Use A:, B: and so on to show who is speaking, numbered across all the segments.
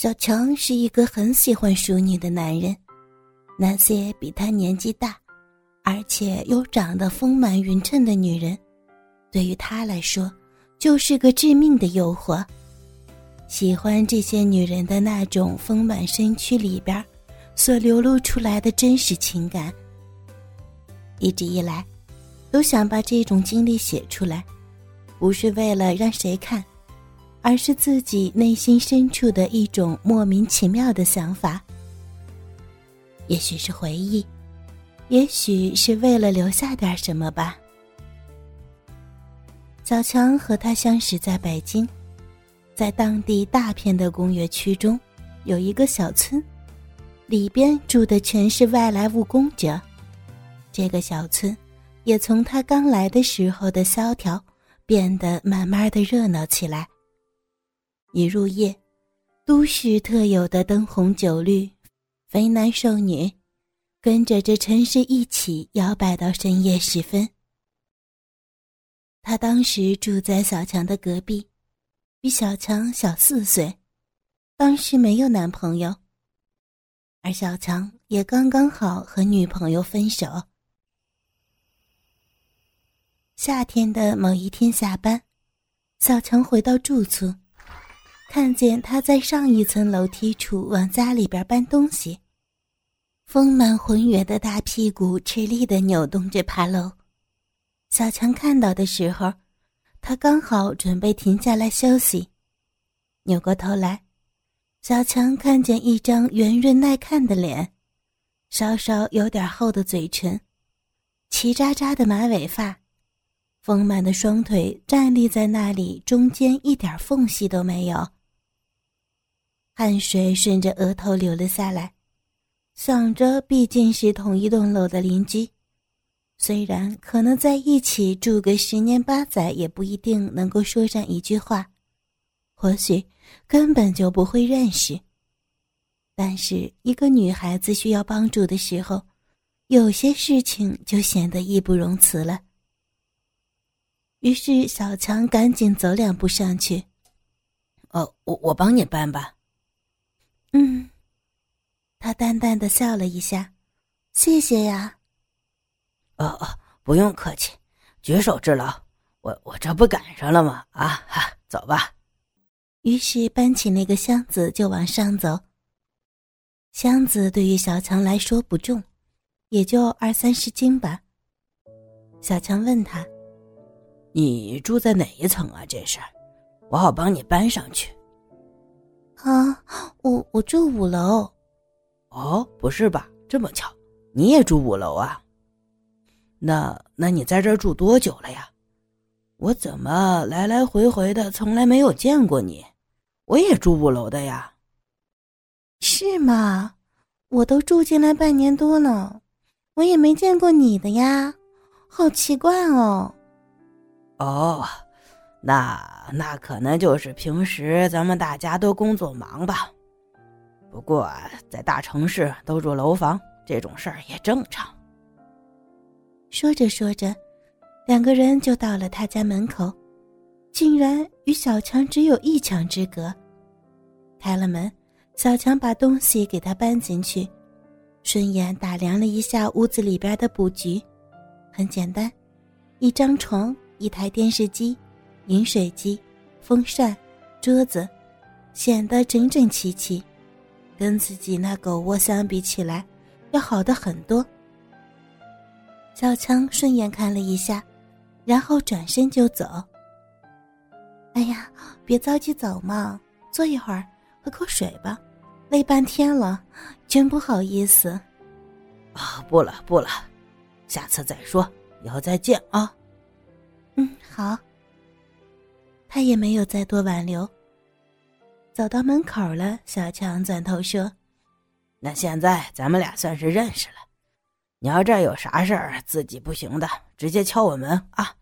A: 小强是一个很喜欢淑女的男人，那些比他年纪大，而且又长得丰满匀称的女人，对于他来说就是个致命的诱惑。喜欢这些女人的那种丰满身躯里边所流露出来的真实情感，一直以来都想把这种经历写出来，不是为了让谁看。而是自己内心深处的一种莫名其妙的想法，也许是回忆，也许是为了留下点什么吧。小强和他相识在北京，在当地大片的工业区中，有一个小村，里边住的全是外来务工者。这个小村，也从他刚来的时候的萧条，变得慢慢的热闹起来。一入夜，都市特有的灯红酒绿，肥男瘦女，跟着这城市一起摇摆到深夜时分。他当时住在小强的隔壁，比小强小四岁，当时没有男朋友，而小强也刚刚好和女朋友分手。夏天的某一天下班，小强回到住处。看见他在上一层楼梯处往家里边搬东西，丰满浑圆的大屁股吃力的扭动着爬楼。小强看到的时候，他刚好准备停下来休息，扭过头来，小强看见一张圆润耐看的脸，稍稍有点厚的嘴唇，齐扎扎的马尾发，丰满的双腿站立在那里，中间一点缝隙都没有。汗水顺着额头流了下来，想着毕竟是同一栋楼的邻居，虽然可能在一起住个十年八载也不一定能够说上一句话，或许根本就不会认识。但是一个女孩子需要帮助的时候，有些事情就显得义不容辞了。于是小强赶紧走两步上去：“
B: 哦，我我帮你搬吧。”
A: 嗯，他淡淡的笑了一下，谢谢呀。
B: 哦哦，不用客气，举手之劳。我我这不赶上了吗？啊哈，走吧。
A: 于是搬起那个箱子就往上走。箱子对于小强来说不重，也就二三十斤吧。小强问他：“
B: 你住在哪一层啊？这是，我好帮你搬上去。”
A: 啊，我我住五楼。
B: 哦，不是吧？这么巧，你也住五楼啊？那那你在这儿住多久了呀？我怎么来来回回的从来没有见过你？我也住五楼的呀。
A: 是吗？我都住进来半年多了，我也没见过你的呀，好奇怪哦。
B: 哦。那那可能就是平时咱们大家都工作忙吧，不过在大城市都住楼房这种事儿也正常。
A: 说着说着，两个人就到了他家门口，竟然与小强只有一墙之隔。开了门，小强把东西给他搬进去，顺眼打量了一下屋子里边的布局，很简单，一张床，一台电视机。饮水机、风扇、桌子，显得整整齐齐，跟自己那狗窝相比起来，要好的很多。小强顺眼看了一下，然后转身就走。哎呀，别着急走嘛，坐一会儿，喝口水吧，累半天了，真不好意思。
B: 啊，不了不了，下次再说，以后再见啊。
A: 嗯，好。他也没有再多挽留。走到门口了，小强转头说：“
B: 那现在咱们俩算是认识了。你要这有啥事儿，自己不行的，直接敲我门啊，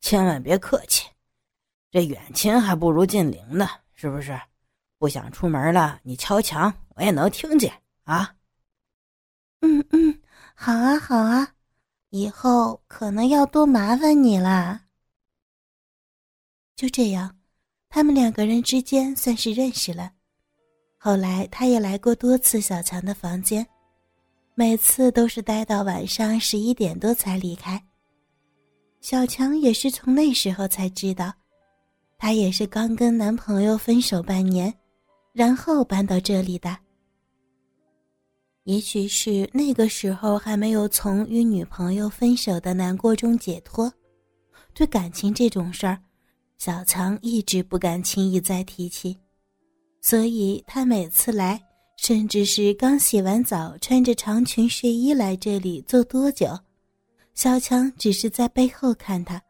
B: 千万别客气。这远亲还不如近邻呢，是不是？不想出门了，你敲墙，我也能听见啊。”“
A: 嗯嗯，好啊好啊，以后可能要多麻烦你了。”就这样，他们两个人之间算是认识了。后来他也来过多次小强的房间，每次都是待到晚上十一点多才离开。小强也是从那时候才知道，她也是刚跟男朋友分手半年，然后搬到这里的。也许是那个时候还没有从与女朋友分手的难过中解脱，对感情这种事儿，小强一直不敢轻易再提起。所以他每次来，甚至是刚洗完澡、穿着长裙睡衣来这里坐多久，小强只是在背后看他，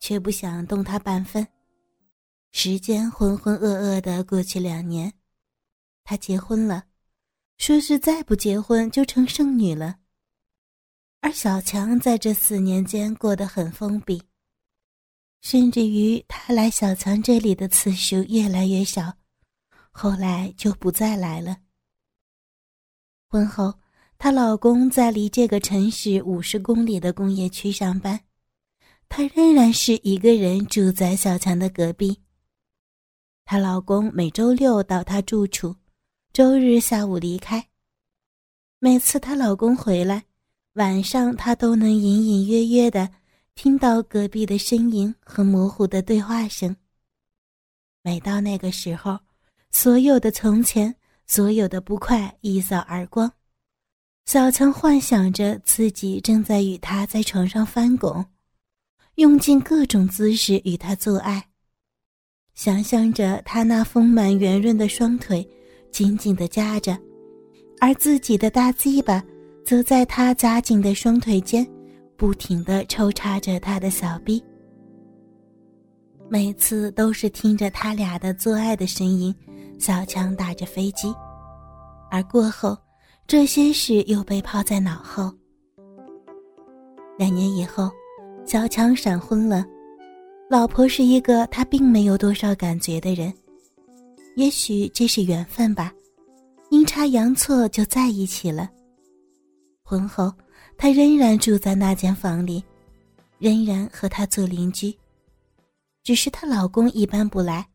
A: 却不想动他半分。时间浑浑噩噩的过去两年，他结婚了，说是再不结婚就成剩女了。而小强在这四年间过得很封闭，甚至于他来小强这里的次数越来越少。后来就不再来了。婚后，她老公在离这个城市五十公里的工业区上班，她仍然是一个人住在小强的隔壁。她老公每周六到她住处，周日下午离开。每次她老公回来，晚上她都能隐隐约约的听到隔壁的声音和模糊的对话声。每到那个时候。所有的从前，所有的不快一扫而光。小强幻想着自己正在与他在床上翻滚，用尽各种姿势与他做爱，想象着他那丰满圆润的双腿紧紧的夹着，而自己的大鸡巴则在他夹紧的双腿间不停地抽插着他的小臂。每次都是听着他俩的做爱的声音。小强打着飞机，而过后，这些事又被抛在脑后。两年以后，小强闪婚了，老婆是一个他并没有多少感觉的人，也许这是缘分吧，阴差阳错就在一起了。婚后，他仍然住在那间房里，仍然和他做邻居，只是她老公一般不来。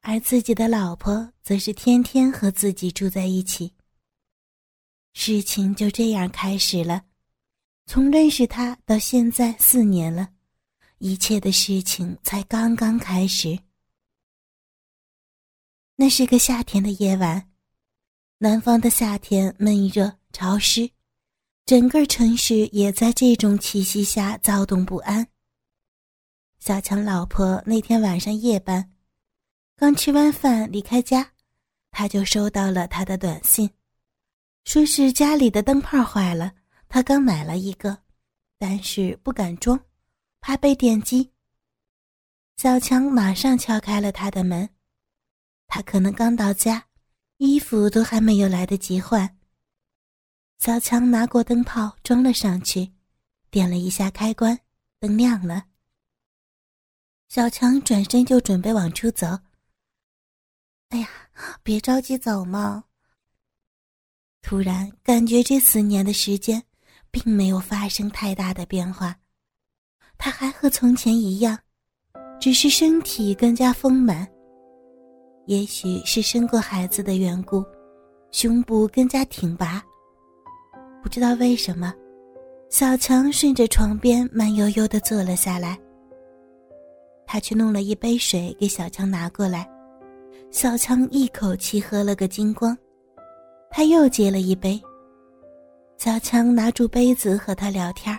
A: 而自己的老婆则是天天和自己住在一起。事情就这样开始了，从认识他到现在四年了，一切的事情才刚刚开始。那是个夏天的夜晚，南方的夏天闷热潮湿，整个城市也在这种气息下躁动不安。小强老婆那天晚上夜班。刚吃完饭离开家，他就收到了他的短信，说是家里的灯泡坏了，他刚买了一个，但是不敢装，怕被电击。小强马上敲开了他的门，他可能刚到家，衣服都还没有来得及换。小强拿过灯泡装了上去，点了一下开关，灯亮了。小强转身就准备往出走。哎呀，别着急走嘛。突然感觉这四年的时间，并没有发生太大的变化，他还和从前一样，只是身体更加丰满。也许是生过孩子的缘故，胸部更加挺拔。不知道为什么，小强顺着床边慢悠悠的坐了下来。他去弄了一杯水给小强拿过来。小强一口气喝了个精光，他又接了一杯。小强拿住杯子和他聊天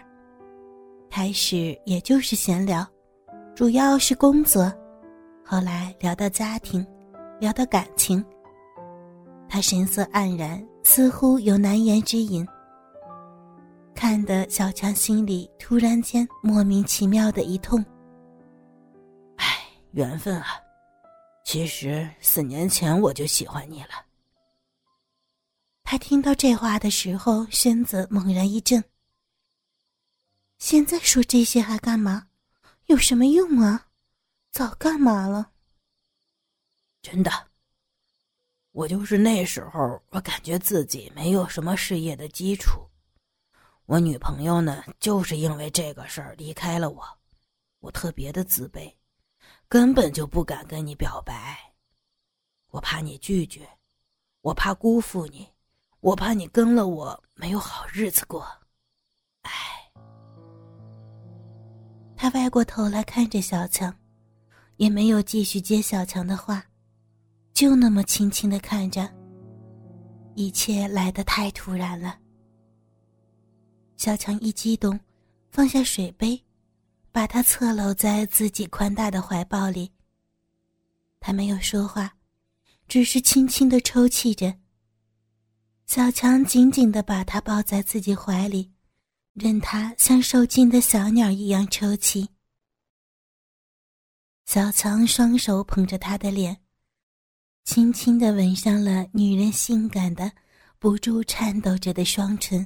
A: 开始也就是闲聊，主要是工作，后来聊到家庭，聊到感情。他神色黯然，似乎有难言之隐，看得小强心里突然间莫名其妙的一痛。
B: 唉，缘分啊！其实四年前我就喜欢你了。
A: 他听到这话的时候，身子猛然一震。现在说这些还干嘛？有什么用啊？早干嘛了？
B: 真的，我就是那时候，我感觉自己没有什么事业的基础。我女朋友呢，就是因为这个事儿离开了我，我特别的自卑。根本就不敢跟你表白。我怕你拒绝，我怕辜负你，我怕你跟了我没有好日子过。哎。
A: 他歪过头来看着小强，也没有继续接小强的话，就那么轻轻的看着。一切来得太突然了。小强一激动，放下水杯，把他侧搂在自己宽大的怀抱里。他没有说话，只是轻轻的抽泣着。小强紧紧的把他抱在自己怀里，任他像受惊的小鸟一样抽泣。小强双手捧着他的脸。轻轻的吻上了女人性感的、不住颤抖着的双唇。